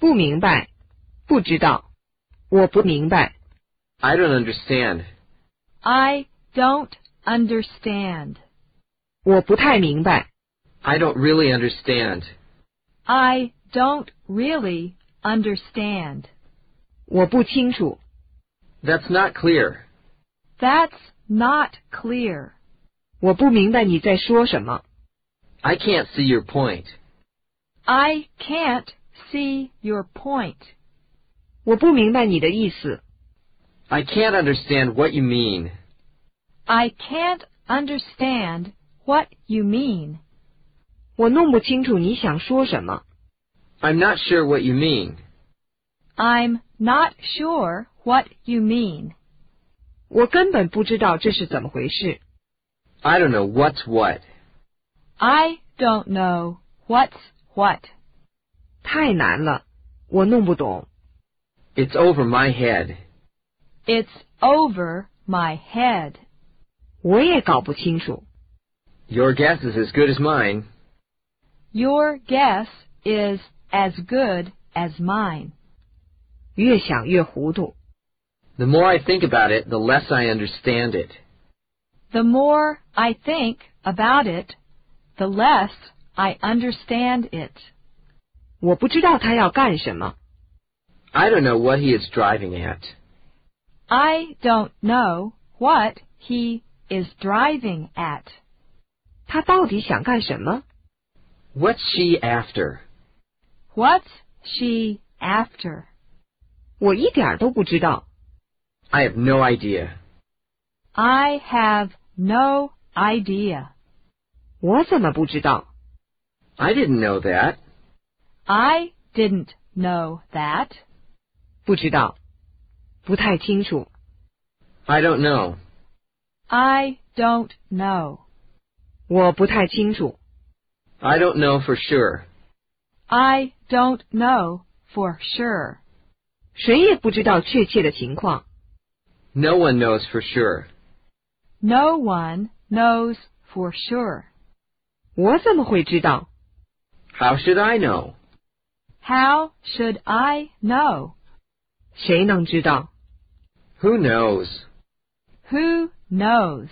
不明白，不知道，我不明白。 I don't understand. I don't understand. 我不太明白。 I don't really understand. I don't really understand. 我不清楚。 That's not clear. That's not clear. 我不明白你在说什么。 I can't see your point. I can't see your point. 我不明白你的意思。 I can't understand what you mean. I can't understand what you mean. 我弄不清楚你想说什么。 I'm not sure what you mean. I'm not sure what you mean. 我根本不知道这是怎么回事。 I don't know what's what. I don't know what's what. 太难了，我弄不懂。 It's over my head. It's over my head. 我也搞不清楚。 Your guess is as good as mine. Your guess is as good as mine. 越想越糊涂。 The more I think about it, the less I understand it. The more I think about it, the less I understand it. 我不知道他要干什么。 I don't know what he is driving at. I don't know what he is driving at. 他到底想干什么？ What's she after? What's she after? 我一点儿都不知道。 I have no idea. I have no idea. 我怎么不知道？ I didn't know that. I didn't know that. 不知道，不太清楚。I don't know. I don't know. 我不太清楚。I don't know for sure. I don't know for sure. 谁也不知道确切的情况。No one knows for sure. No one knows for sure. 我怎么会知道？How should I know? How should I know? 谁能知道？ Who knows? Who knows?